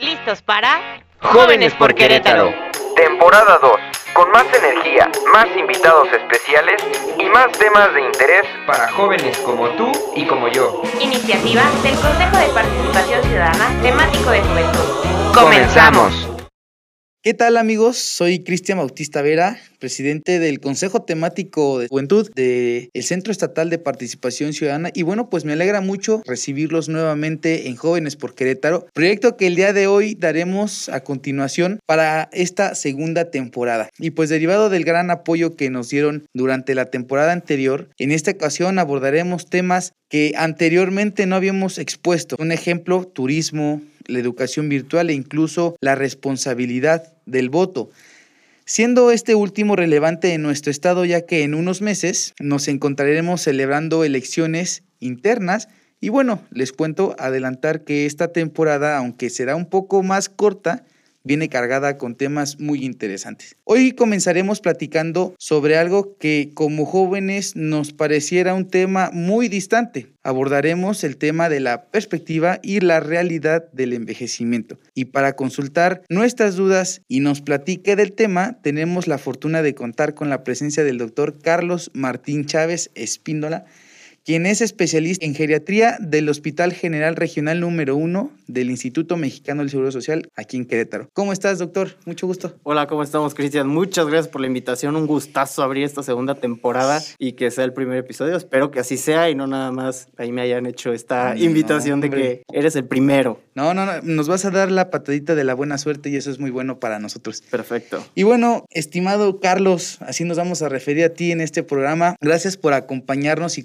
listos para Jóvenes por Querétaro. Temporada 2. Con más energía, más invitados especiales y más temas de interés Para jóvenes como tú y como yo. Iniciativa del Consejo de Participación Ciudadana temático de juventud. ¡Comenzamos! ¿Qué tal amigos? Soy Cristian Bautista Vera, presidente del Consejo Temático de Juventud del Centro Estatal de Participación Ciudadana y bueno, pues me alegra mucho recibirlos nuevamente en Jóvenes por Querétaro, proyecto que el día de hoy daremos a continuación para esta segunda temporada. Y pues derivado del gran apoyo que nos dieron durante la temporada anterior, en esta ocasión abordaremos temas que anteriormente no habíamos expuesto. Un ejemplo, turismo, la educación virtual e incluso la responsabilidad del voto. Siendo este último relevante en nuestro estado ya que en unos meses nos encontraremos celebrando elecciones internas y bueno, les cuento adelantar que esta temporada, aunque será un poco más corta, viene cargada con temas muy interesantes. Hoy comenzaremos platicando sobre algo que como jóvenes nos pareciera un tema muy distante. Abordaremos el tema de la perspectiva y la realidad del envejecimiento. Y para consultar nuestras dudas y nos platique del tema, tenemos la fortuna de contar con la presencia del doctor Carlos Martín Chávez Espíndola, quien es especialista en geriatría del Hospital General Regional número 1 del Instituto Mexicano del Seguro Social aquí en Querétaro. ¿Cómo estás, doctor? Mucho gusto. Hola, ¿cómo estamos, Cristian? Muchas gracias por la invitación. Un gustazo abrir esta segunda temporada y que sea el primer episodio. Espero que así sea y no nada más ahí me hayan hecho esta Ay, no, invitación de que eres el primero. No, no, no, nos vas a dar la patadita de la buena suerte y eso es muy bueno para nosotros. Perfecto. Y bueno, estimado Carlos, así nos vamos a referir a ti en este programa. Gracias por acompañarnos y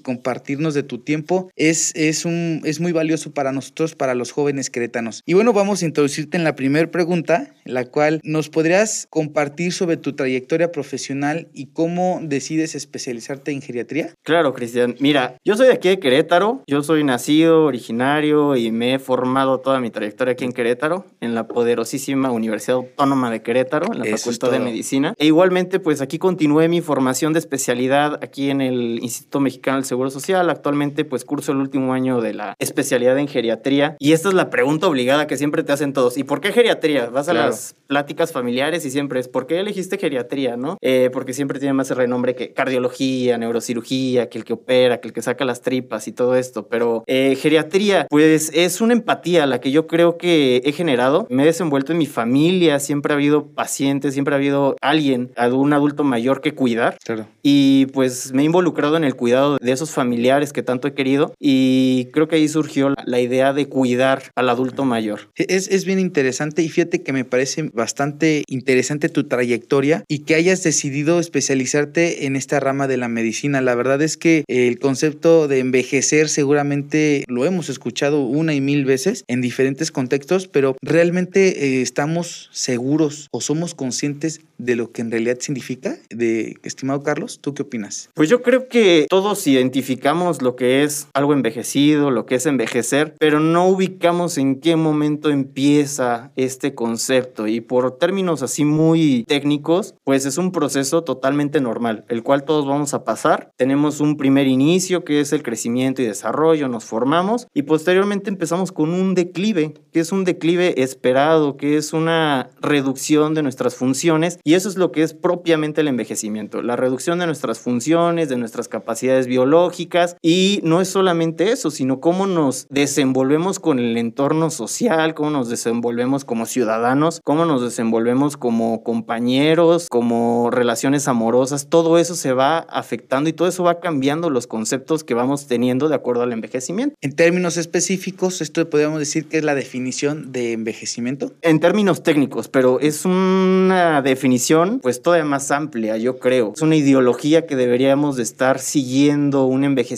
compartirnos de tu tiempo. Es, es, un, es muy valioso para nosotros, para los jóvenes queretanos. Y bueno, vamos a introducirte en la primera pregunta, la cual nos podrías compartir sobre tu trayectoria profesional y cómo decides especializarte en geriatría. Claro, Cristian. Mira, yo soy de aquí de Querétaro. Yo soy nacido, originario y me he formado toda mi trayectoria aquí en Querétaro, en la poderosísima Universidad Autónoma de Querétaro, en la Eso es Facultad de. Medicina. E igualmente, pues aquí continué mi formación de especialidad aquí en el Instituto Mexicano del Seguro Social. Actualmente, pues curso el último año de la especialidad en geriatría. Y esta es la pregunta obligada que siempre te hacen todos. ¿Y por qué geriatría? Vas a Claro. las pláticas familiares y siempre es, ¿por qué elegiste geriatría, no? Eh, porque siempre tiene más renombre que cardiología, neurocirugía, que el que opera, que el que saca las tripas y todo esto. Pero eh, geriatría, pues es una empatía la que yo creo que he generado. Me he desenvuelto en mi familia, siempre ha habido pacientes, siempre ha habido alguien, un adulto mayor que cuidar. Claro. Y pues me he involucrado en el cuidado de esos familiares que tanto he querido y creo que ahí surgió la- la idea de cuidar al adulto mayor. Es, es bien interesante y fíjate que me parece bastante interesante tu trayectoria y que hayas decidido especializarte en esta rama de la medicina. La verdad es que el concepto de envejecer seguramente lo hemos escuchado una y mil veces en diferentes contextos, pero realmente eh, estamos seguros o somos conscientes de lo que en realidad significa. De estimado Carlos, ¿tú qué opinas? Pues yo creo que todos identificamos lo que es algo envejecido, lo que es envejecer, pero no ubicamos en qué momento empieza este concepto. Y por términos así muy técnicos, pues es un proceso totalmente normal, el cual todos vamos a pasar. Tenemos un primer inicio que es el crecimiento y desarrollo, nos formamos y posteriormente empezamos con un declive, que es un declive esperado, que es una reducción de nuestras funciones y eso es lo que es propiamente el envejecimiento, la reducción de nuestras funciones, de nuestras capacidades biológicas y no es solamente eso, sino cómo nos desenvolvemos con el entorno social, cómo nos desenvolvemos como ciudadanos, cómo nos desenvolvemos como compañeros, como relaciones amorosas, todo eso se va afectando y todo eso va cambiando los conceptos que vamos teniendo de acuerdo al envejecimiento. En términos específicos, esto podríamos decir que es la definición de envejecimiento. En términos técnicos, pero es una definición pues todavía más amplia, yo creo. Es una ideología que deberíamos de estar siguiendo un envejecimiento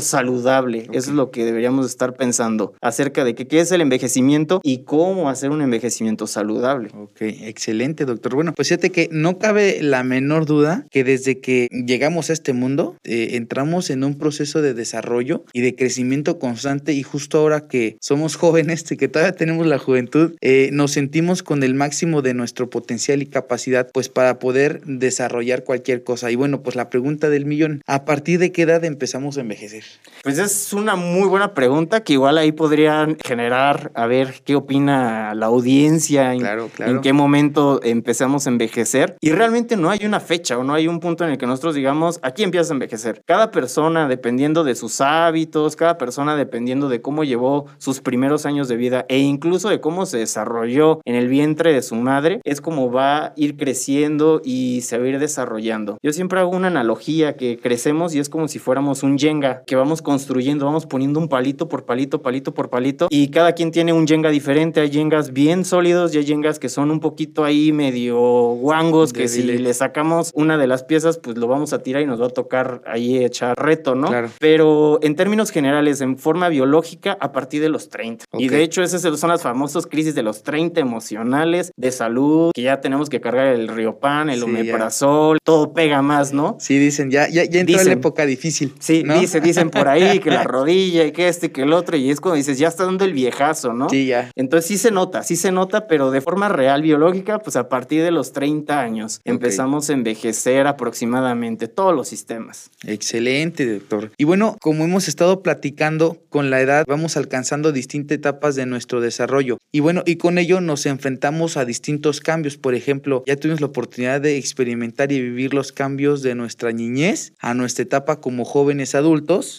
saludable. Eso es lo que deberíamos de estar pensando acerca de que, qué es el envejecimiento y cómo hacer un envejecimiento saludable. Ok, excelente, doctor. Bueno, pues fíjate que no cabe la menor duda que desde que llegamos a este mundo, eh, entramos en un proceso de desarrollo y de crecimiento constante y justo ahora que somos jóvenes, que todavía tenemos la juventud, eh, nos sentimos con el máximo de nuestro potencial y capacidad pues para poder desarrollar cualquier cosa. Y bueno, pues la pregunta del millón, ¿a partir de qué edad empezamos de envejecer? Pues es una muy buena pregunta que igual ahí podrían generar, a ver qué opina la audiencia, en, Claro, claro. en qué momento empezamos a envejecer. Y realmente no hay una fecha o no hay un punto en el que nosotros digamos, aquí empiezas a envejecer. Cada persona, dependiendo de sus hábitos, cada persona dependiendo de cómo llevó sus primeros años de vida e incluso de cómo se desarrolló en el vientre de su madre, es como va a ir creciendo y se va a ir desarrollando. Yo siempre hago una analogía que crecemos y es como si fuéramos un Jenga que vamos construyendo, vamos poniendo un palito por palito, palito por palito y cada quien tiene un Jenga diferente. Hay Jengas bien sólidos y hay Jengas que son un poquito ahí medio guangos que si le sacamos una de las piezas pues lo vamos a tirar y nos va a tocar ahí echar reto, ¿no? Claro. Pero en términos generales, en forma biológica, a partir de los 30. Y de hecho, esas son las famosas crisis de los 30 emocionales, de salud, que ya tenemos que cargar el riopan, el Sí, omeprazol, todo pega más, ¿no? Sí, dicen, ya, ya, ya entró la Dicen. época difícil. Sí, ¿no? Dice, dicen por ahí que la rodilla y que este y que el otro, y es cuando dices, ya está dando el viejazo, ¿no? Sí, ya. Entonces sí se nota, sí se nota, pero de forma real biológica, pues a partir de los 30 años empezamos a envejecer aproximadamente todos los sistemas. Excelente, doctor. Y bueno, como hemos estado platicando, con la edad vamos alcanzando distintas etapas de nuestro desarrollo. Y bueno, y con ello nos enfrentamos a distintos cambios. Por ejemplo, ya tuvimos la oportunidad de experimentar y vivir los cambios de nuestra niñez a nuestra etapa como jóvenes adultos,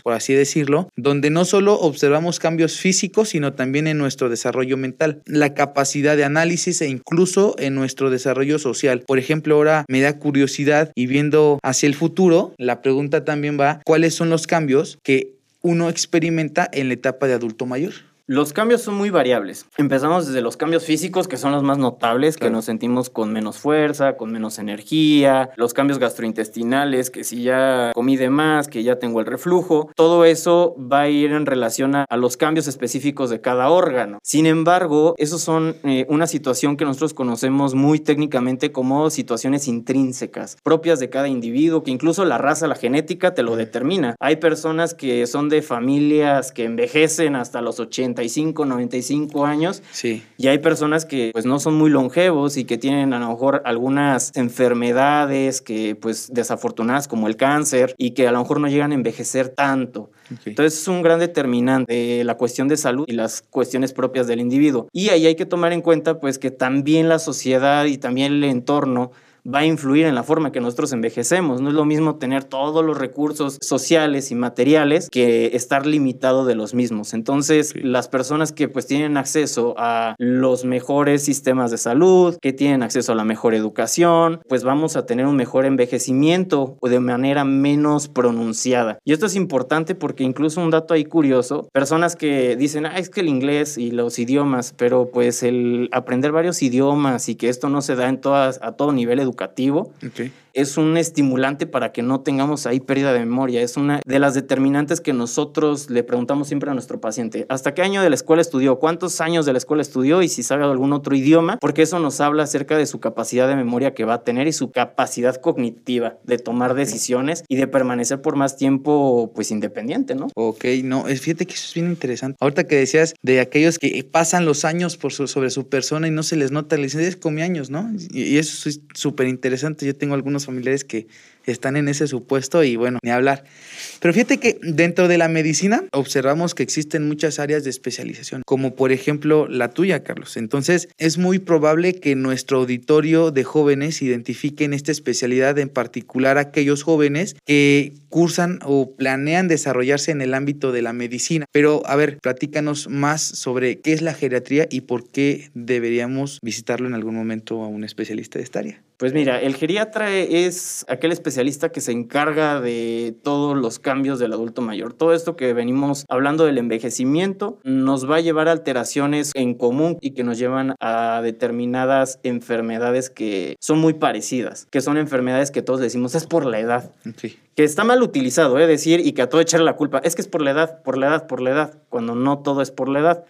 por así decirlo, donde no solo observamos cambios físicos, sino también en nuestro desarrollo mental, la capacidad de análisis e incluso en nuestro desarrollo social. Por ejemplo, ahora me da curiosidad y viendo hacia el futuro, la pregunta también va, ¿cuáles son los cambios que uno experimenta en la etapa de adulto mayor? Los cambios son muy variables. Empezamos desde los cambios físicos, que son los más notables, que nos sentimos con menos fuerza, con menos energía, los cambios gastrointestinales, que si ya comí de más, que ya tengo el reflujo, todo eso va a ir en relación a, a los cambios específicos de cada órgano. Sin embargo, esos son eh, una situación que nosotros conocemos muy técnicamente como situaciones intrínsecas, propias de cada individuo, que incluso la raza, la genética te lo determina. Hay personas que son de familias que envejecen hasta los 85, 95 años Sí. y hay personas que pues no son muy longevos y que tienen a lo mejor algunas enfermedades que pues desafortunadas como el cáncer y que a lo mejor no llegan a envejecer tanto. Entonces es un gran determinante de la cuestión de salud y las cuestiones propias del individuo. Y ahí hay que tomar en cuenta pues que también la sociedad y también el entorno va a influir en la forma que nosotros envejecemos. No es lo mismo tener todos los recursos sociales y materiales que estar limitado de los mismos. Entonces, Sí. las personas que pues tienen acceso a los mejores sistemas de salud, que tienen acceso a la mejor educación, pues vamos a tener un mejor envejecimiento o de manera menos pronunciada. Y esto es importante porque incluso un dato ahí curioso, personas que dicen, ah, es que el inglés y los idiomas, pero pues el aprender varios idiomas y que esto no se da en todas, a todo nivel educativo, ok. Es un estimulante para que no tengamos ahí pérdida de memoria. Es una de las determinantes que nosotros le preguntamos siempre a nuestro paciente. ¿Hasta qué año de la escuela estudió? ¿Cuántos años de la escuela estudió? Y si sabe algún otro idioma, porque eso nos habla acerca de su capacidad de memoria que va a tener y su capacidad cognitiva de tomar decisiones y de permanecer por más tiempo, pues independiente, ¿no? Ok, no, fíjate que eso es bien interesante. Ahorita que decías de aquellos que pasan los años por su- sobre su persona y no se les nota, le dicen, es comí años, ¿no? Y, y eso es súper interesante. Yo tengo algunos familiares que están en ese supuesto y bueno, ni hablar. Pero fíjate que dentro de la medicina observamos que existen muchas áreas de especialización, como por ejemplo la tuya, Carlos. Entonces, es muy probable que nuestro auditorio de jóvenes identifiquen esta especialidad, en particular aquellos jóvenes que cursan o planean desarrollarse en el ámbito de la medicina. Pero, a ver, platícanos más sobre qué es la geriatría y por qué deberíamos visitarlo en algún momento a un especialista de esta área. Pues mira, el geriatra es aquel especialista que se encarga de todos los cambios del adulto mayor. Todo esto que venimos hablando del envejecimiento nos va a llevar a alteraciones en común y que nos llevan a determinadas enfermedades que son muy parecidas, que son enfermedades que todos decimos es por la edad. Ok. Que está mal utilizado, ¿eh? Decir y que a todo echarle la culpa. Es que es por la edad, por la edad, por la edad, cuando no todo es por la edad.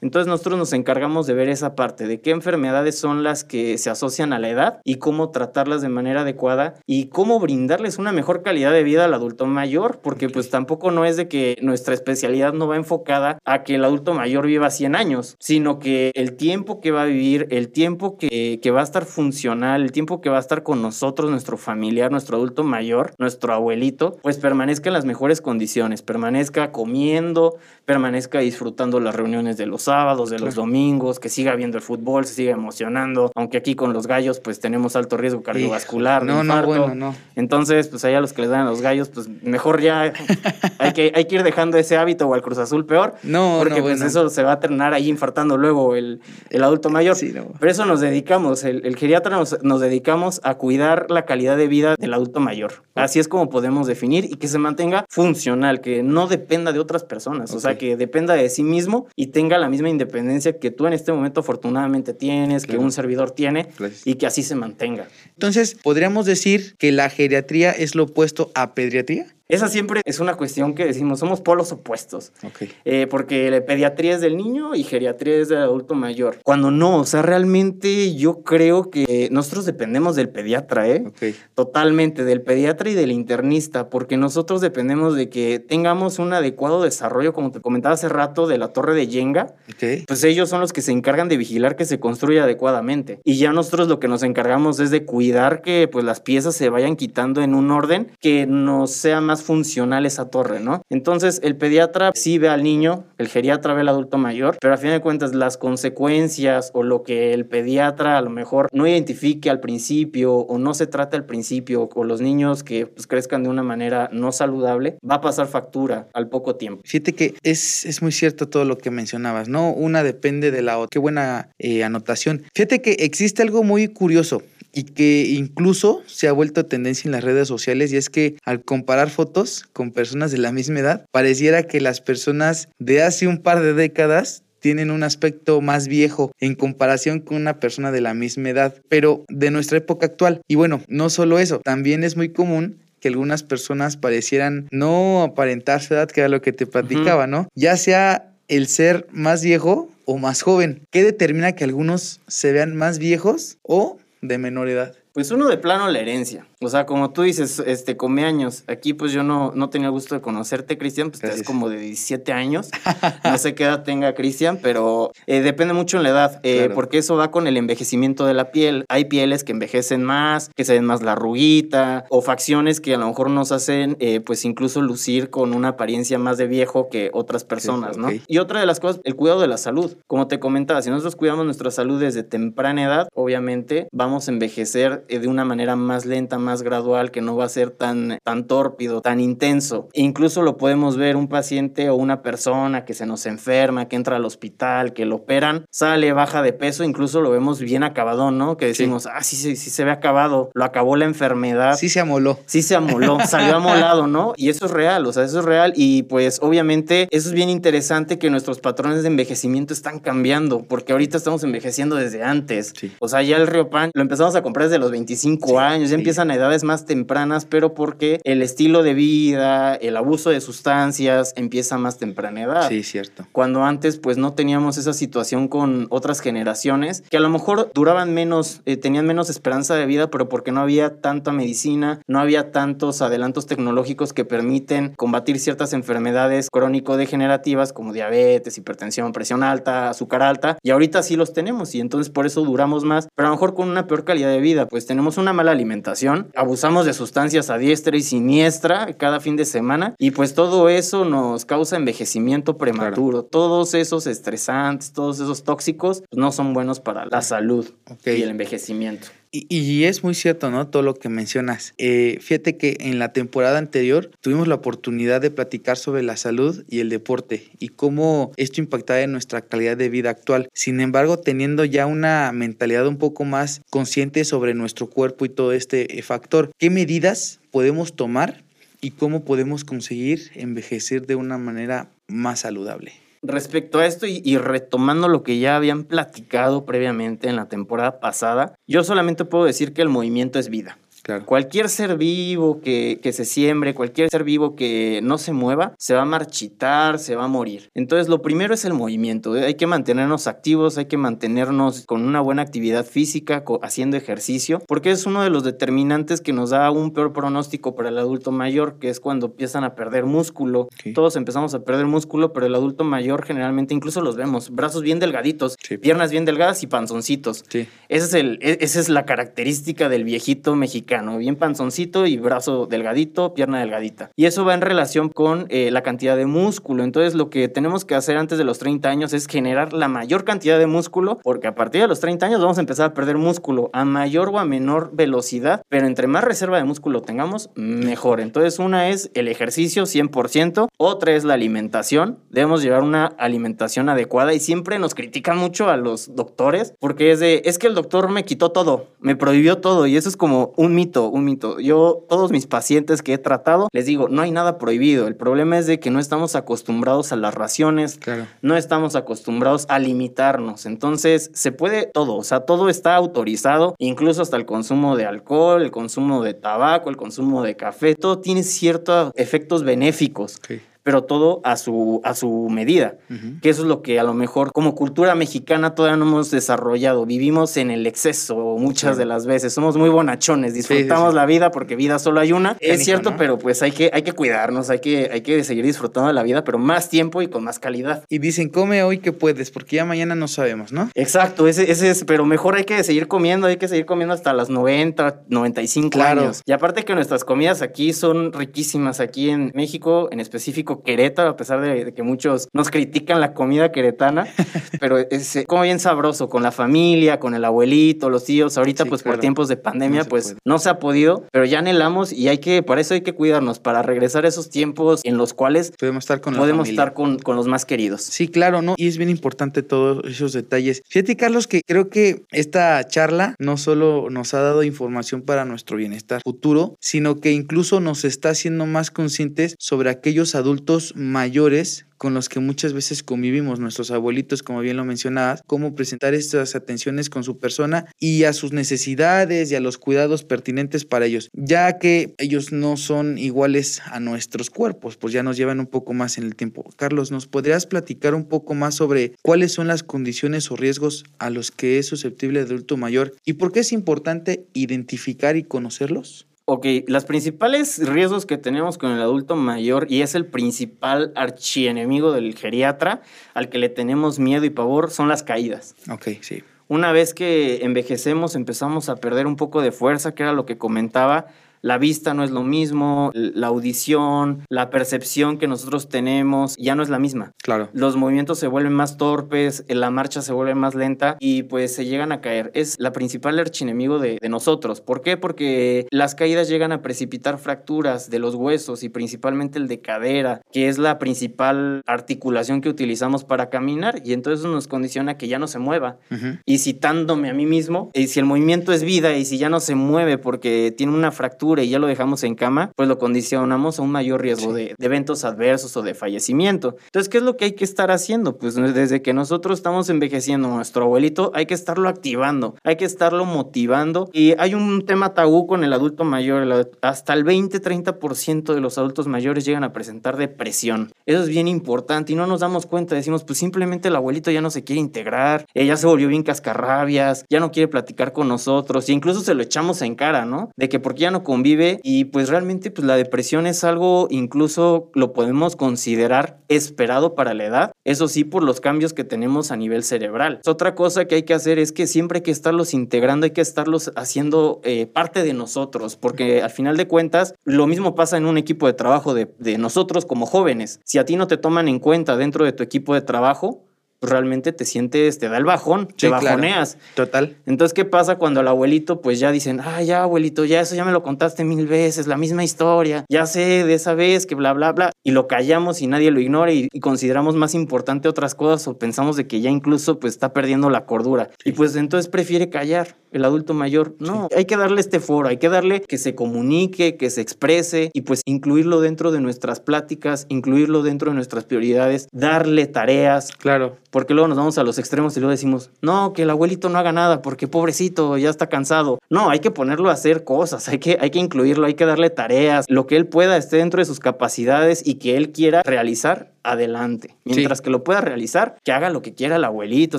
Entonces nosotros nos encargamos de ver esa parte, de qué enfermedades son las que se asocian a la edad y cómo tratarlas de manera adecuada y cómo brindarles una mejor calidad de vida al adulto mayor, porque pues tampoco no es de que nuestra especialidad no va enfocada a que el adulto mayor viva 100 años, sino que el tiempo que va a vivir, el tiempo que, que va a estar funcional, el tiempo que va a estar con nosotros, nuestro familiar, nuestro adulto mayor, nuestro abuelito, pues permanezca en las mejores condiciones, permanezca comiendo, permanezca disfrutando las reuniones de los sábados, de los domingos, que siga viendo el fútbol, se siga emocionando, aunque aquí con los gallos pues tenemos alto riesgo cardiovascular. de No, no, bueno, no. Entonces, pues allá los que les dan a los gallos, pues mejor ya hay que, hay que ir dejando ese hábito o al Cruz Azul peor. No, porque no, pues bueno. eso se va a terminar ahí infartando luego el, el adulto mayor. Sí, no. Pero eso nos dedicamos, el, el geriatra nos, nos dedicamos a cuidar la calidad de vida del adulto mayor. Así es como podemos definir y que se mantenga funcional, que no dependa de otras personas, o sea, que dependa de sí mismo y tenga la misma independencia que tú en este momento afortunadamente tienes, que un servidor tiene Gracias. y que así se mantenga. Entonces, ¿podríamos decir que la geriatría es lo opuesto a pediatría? Esa siempre es una cuestión que decimos, somos polos opuestos. Ok. Eh, porque la pediatría es del niño y geriatría es del adulto mayor. Cuando no, o sea, realmente yo creo que nosotros dependemos del pediatra, ¿eh? Ok. Totalmente, del pediatra y del internista, porque nosotros dependemos de que tengamos un adecuado desarrollo, como te comentaba hace rato, de la torre de Yenga. Ok. Pues ellos son los que se encargan de vigilar que se construya adecuadamente. Y ya nosotros lo que nos encargamos es de cuidar que pues las piezas se vayan quitando en un orden que nos sea más funcional esa torre, ¿no? Entonces el pediatra sí ve al niño, el geriatra ve al adulto mayor, pero a fin de cuentas las consecuencias o lo que el pediatra a lo mejor no identifique al principio o no se trata al principio o los niños que pues, crezcan de una manera no saludable, va a pasar factura al poco tiempo. Fíjate que es, es muy cierto todo lo que mencionabas, ¿no? Una depende de la otra. Qué buena eh, anotación. Fíjate que existe algo muy curioso y que incluso se ha vuelto tendencia en las redes sociales y es que al comparar fotos con personas de la misma edad, pareciera que las personas de hace un par de décadas tienen un aspecto más viejo en comparación con una persona de la misma edad, pero de nuestra época actual. Y bueno, no solo eso, también es muy común que algunas personas parecieran no aparentar su edad, que era lo que te platicaba, ¿no? Ya sea el ser más viejo o más joven. ¿Qué determina que algunos se vean más viejos o de menor edad? Pues uno de plano la herencia. O sea, como tú dices, este, come años. Aquí pues yo no, no tenía el gusto de conocerte, Cristian, pues Gracias. es como de 17 años. No sé qué edad tenga Cristian, pero eh, depende mucho en la edad, eh, Claro. porque eso va con el envejecimiento de la piel. Hay pieles que envejecen más, que se ven más la arruguita, o facciones que a lo mejor nos hacen eh, pues incluso lucir con una apariencia más de viejo que otras personas, ¿no? ok. Y otra de las cosas, el cuidado de la salud. Como te comentaba, si nosotros cuidamos nuestra salud desde temprana edad, obviamente vamos a envejecer eh, de una manera más lenta, más gradual, que no va a ser tan, tan tórpido, tan intenso. E incluso lo podemos ver un paciente o una persona que se nos enferma, que entra al hospital, que lo operan, sale, baja de peso, incluso lo vemos bien acabado, ¿no? Que decimos, ah, sí, sí, sí se ve acabado, lo acabó la enfermedad Sí se amoló. sí se amoló, salió amolado, ¿no? Y eso es real, o sea, eso es real y pues obviamente eso es bien interesante que nuestros patrones de envejecimiento están cambiando, porque ahorita estamos envejeciendo desde antes. Sí. O sea, ya el Río Pan lo empezamos a comprar desde los 25 Sí, años, ya sí. empiezan a edades más tempranas, pero porque el estilo de vida, el abuso de sustancias empieza a más temprana edad Sí, cierto. cuando antes pues no teníamos esa situación con otras generaciones que a lo mejor duraban menos, eh, tenían menos esperanza de vida, pero porque no había tanta medicina, no había tantos adelantos tecnológicos que permiten combatir ciertas enfermedades crónico-degenerativas como diabetes, hipertensión, presión alta, azúcar alta, y ahorita sí los tenemos y entonces por eso duramos más, pero a lo mejor con una peor calidad de vida, pues tenemos una mala alimentación, abusamos de sustancias a diestra y siniestra cada fin de semana y pues todo eso nos causa envejecimiento prematuro. Todos esos estresantes, todos esos tóxicos pues, no son buenos para la salud y el envejecimiento. Y, es muy cierto, ¿no? Todo lo que mencionas. Eh, fíjate que en la temporada anterior tuvimos la oportunidad de platicar sobre la salud y el deporte y cómo esto impactaba en nuestra calidad de vida actual. Sin embargo, teniendo ya una mentalidad un poco más consciente sobre nuestro cuerpo y todo este eh, factor, ¿qué medidas podemos tomar y cómo podemos conseguir envejecer de una manera más saludable? Respecto a esto y, retomando lo que ya habían platicado previamente en la temporada pasada, yo solamente puedo decir que el movimiento es vida. Claro. Cualquier ser vivo que, que se siembre, cualquier ser vivo que no se mueva, se va a marchitar, se va a morir. Entonces, lo primero es el movimiento. ¿eh? Hay que mantenernos activos, hay que mantenernos con una buena actividad física, haciendo ejercicio, porque es uno de los determinantes que nos da un peor pronóstico para el adulto mayor, que es cuando empiezan a perder músculo. Todos empezamos a perder músculo, pero el adulto mayor generalmente incluso los vemos, brazos bien delgaditos, Sí. piernas bien delgadas y panzoncitos. Sí. Ese es el, e- esa es la característica del viejito mexicano bien panzoncito y brazo delgadito, pierna delgadita. Y eso va en relación con eh, la cantidad de músculo. Entonces lo que tenemos que hacer antes de los 30 años es generar la mayor cantidad de músculo, porque a partir de los 30 años vamos a empezar a perder músculo a mayor o a menor velocidad, pero entre más reserva de músculo tengamos, mejor. Entonces una es el ejercicio 100%, otra es la alimentación. Debemos llevar una alimentación adecuada y siempre nos critican mucho a los doctores porque es de, es que el doctor me quitó todo, me prohibió todo y eso es como un mito, un mito. Yo, todos mis pacientes que he tratado, les digo, no hay nada prohibido. El problema es de que no estamos acostumbrados a las raciones, Claro. no estamos acostumbrados a limitarnos. Entonces, se puede todo, o sea, todo está autorizado, incluso hasta el consumo de alcohol, el consumo de tabaco, el consumo de café, todo tiene ciertos efectos benéficos. Pero todo a su, a su medida. Ujú. Que eso es lo que a lo mejor como cultura mexicana todavía no hemos desarrollado. Vivimos en el exceso muchas Claro. de las veces. Somos muy bonachones, disfrutamos sí. la vida porque vida solo hay una. es cierto, ¿no? pero pues hay que, hay que cuidarnos, hay que, hay que seguir disfrutando de la vida, pero más tiempo y con más calidad. Y dicen, come hoy que puedes, porque ya mañana no sabemos, ¿no? Exacto, ese, ese es, pero mejor hay que seguir comiendo, hay que seguir comiendo hasta las 90, 95 Claro. años. Y aparte que nuestras comidas aquí son riquísimas, aquí en México, en específico Querétaro, a pesar de, de que muchos nos critican la comida queretana, pero es eh, como bien sabroso, con la familia, con el abuelito, los tíos. Ahorita Sí, pues claro. por tiempos de pandemia No pues puede. no se ha podido, pero ya anhelamos y hay que, para eso hay que cuidarnos, para regresar a esos tiempos en los cuales Podemos estar con podemos estar con, con los más queridos. Sí, claro, ¿no? Y es bien importante todos esos detalles. Fíjate, Carlos, que creo que esta charla no solo nos ha dado información para nuestro bienestar futuro, sino que incluso nos está haciendo más conscientes sobre aquellos adultos mayores con los que muchas veces convivimos, nuestros abuelitos, como bien lo mencionabas, cómo presentar estas atenciones con su persona y a sus necesidades y a los cuidados pertinentes para ellos, ya que ellos no son iguales a nuestros cuerpos, pues ya nos llevan un poco más en el tiempo. Carlos, ¿nos podrías platicar un poco más sobre cuáles son las condiciones o riesgos a los que es susceptible el adulto mayor y por qué es importante identificar y conocerlos? Ok, las principales riesgos que tenemos con el adulto mayor y es el principal archienemigo del geriatra al que le tenemos miedo y pavor son las caídas. Ok, sí. Una vez que envejecemos empezamos a perder un poco de fuerza, que era lo que comentaba. La vista no es lo mismo, la audición, la percepción que nosotros tenemos ya no es la misma. Claro. Los movimientos se vuelven más torpes, la marcha se vuelve más lenta y pues se llegan a caer. Es la principal archienemigo de, de nosotros. ¿Por qué? Porque las caídas llegan a precipitar fracturas de los huesos y principalmente el de cadera, que es la principal articulación que utilizamos para caminar y entonces nos condiciona a que ya no se mueva. Y citándome a mí mismo, y si el movimiento es vida y si ya no se mueve porque tiene una fractura y ya lo dejamos en cama, pues lo condicionamos a un mayor riesgo Sí. de, de eventos adversos o de fallecimiento. Entonces, ¿qué es lo que hay que estar haciendo? Pues desde que nosotros estamos envejeciendo, nuestro abuelito, hay que estarlo activando, hay que estarlo motivando. Y hay un tema tabú con el adulto mayor, el hasta el 20-30% de los adultos mayores llegan a presentar depresión. Eso es bien importante y no nos damos cuenta, decimos, pues simplemente el abuelito ya no se quiere integrar, eh, ya se volvió bien cascarrabias, ya no quiere platicar con nosotros, y incluso se lo echamos en cara, ¿no? De que porque ya no convive y pues realmente pues la depresión es algo incluso lo podemos considerar esperado para la edad, eso sí por los cambios que tenemos a nivel cerebral. Otra cosa que hay que hacer es que siempre hay que estarlos integrando, hay que estarlos haciendo eh, parte de nosotros, porque al final de cuentas lo mismo pasa en un equipo de trabajo de nosotros como jóvenes. Si a ti no te toman en cuenta dentro de tu equipo de trabajo, pues realmente te sientes, te da el bajón, Sí, te claro. bajoneas. Total. Entonces, ¿qué pasa cuando el abuelito, pues ya dicen, ah, ya, abuelito, ya eso ya me lo contaste mil veces, la misma historia, ya sé de esa vez que bla, bla, bla, y lo callamos y nadie lo ignora y, y consideramos más importante otras cosas o pensamos de que ya incluso pues está perdiendo la cordura. Y pues entonces prefiere callar el adulto mayor. No, hay que darle este foro, hay que darle que se comunique, que se exprese y pues incluirlo dentro de nuestras pláticas, incluirlo dentro de nuestras prioridades, darle tareas, Claro. Porque luego nos vamos a los extremos y luego decimos, no, que el abuelito no haga nada porque pobrecito, ya está cansado. No, hay que ponerlo a hacer cosas, hay que, hay que incluirlo, hay que darle tareas, lo que él pueda esté dentro de sus capacidades y que él quiera realizar, adelante. Mientras que lo pueda realizar, que haga lo que quiera el abuelito,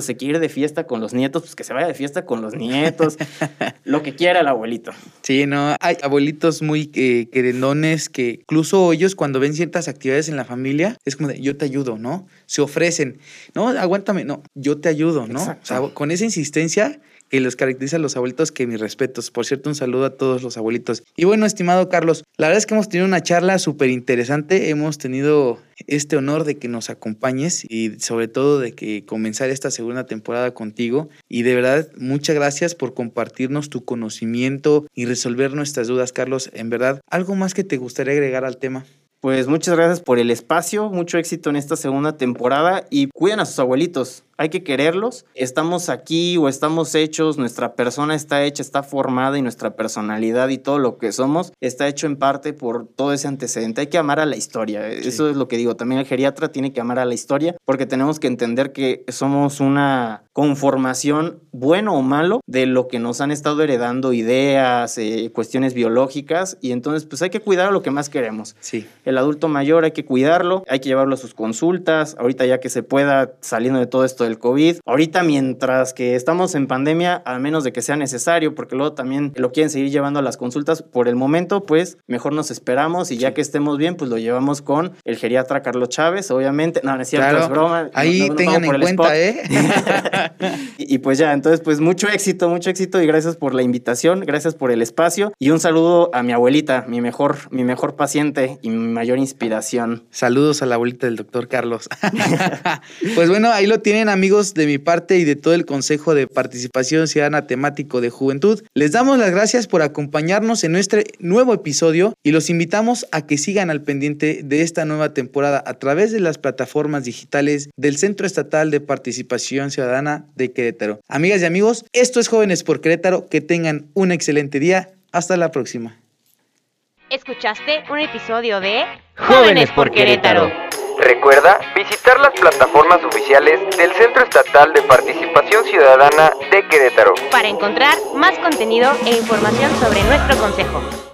se quiere ir de fiesta con los nietos, pues que se vaya de fiesta con los nietos, lo que quiera el abuelito. Sí, no, hay abuelitos muy eh, querendones que incluso ellos cuando ven ciertas actividades en la familia, es como de, yo te ayudo, ¿no? Se ofrecen, no, aguántame, no, yo te ayudo, ¿no? O sea, con esa insistencia que los caracteriza a los abuelitos, que mis respetos. Por cierto, un saludo a todos los abuelitos. Y bueno, estimado Carlos, la verdad es que hemos tenido una charla súper interesante. Hemos tenido este honor de que nos acompañes y sobre todo de que comenzar esta segunda temporada contigo. Y de verdad, muchas gracias por compartirnos tu conocimiento y resolver nuestras dudas, Carlos. En verdad, ¿algo más que te gustaría agregar al tema? Pues muchas gracias por el espacio, mucho éxito en esta segunda temporada y cuiden a sus abuelitos hay que quererlos. Estamos aquí o estamos hechos, nuestra persona está hecha, está formada y nuestra personalidad y todo lo que somos está hecho en parte por todo ese antecedente. Hay que amar a la historia. Eso es lo que digo. También el geriatra tiene que amar a la historia porque tenemos que entender que somos una conformación, bueno o malo, de lo que nos han estado heredando ideas, eh, cuestiones biológicas y entonces pues hay que cuidar a lo que más queremos. Sí. El adulto mayor hay que cuidarlo, hay que llevarlo a sus consultas, ahorita ya que se pueda saliendo de todo esto del COVID. Ahorita mientras que estamos en pandemia, a menos de que sea necesario, porque luego también lo quieren seguir llevando a las consultas, por el momento pues mejor nos esperamos y ya que estemos bien, pues lo llevamos con el geriatra Carlos Chávez, obviamente. No, no es cierto, es broma. Ahí tengan en cuenta, ¿eh? y, pues ya, entonces pues mucho éxito, mucho éxito y gracias por la invitación, gracias por el espacio y un saludo a mi abuelita, mi mejor, mi mejor paciente y mi mayor inspiración. Saludos a la abuelita del doctor Carlos. pues bueno, ahí lo tienen amigos de mi parte y de todo el Consejo de Participación Ciudadana Temático de Juventud. Les damos las gracias por acompañarnos en nuestro nuevo episodio y los invitamos a que sigan al pendiente de esta nueva temporada a través de las plataformas digitales del Centro Estatal de Participación Ciudadana de Querétaro. Amigas y amigos, esto es Jóvenes por Querétaro. Que tengan un excelente día. Hasta la próxima. Escuchaste un episodio de Jóvenes por Querétaro. Recuerda visitar las plataformas oficiales del Centro Estatal de Participación Ciudadana de Querétaro para encontrar más contenido e información sobre nuestro consejo.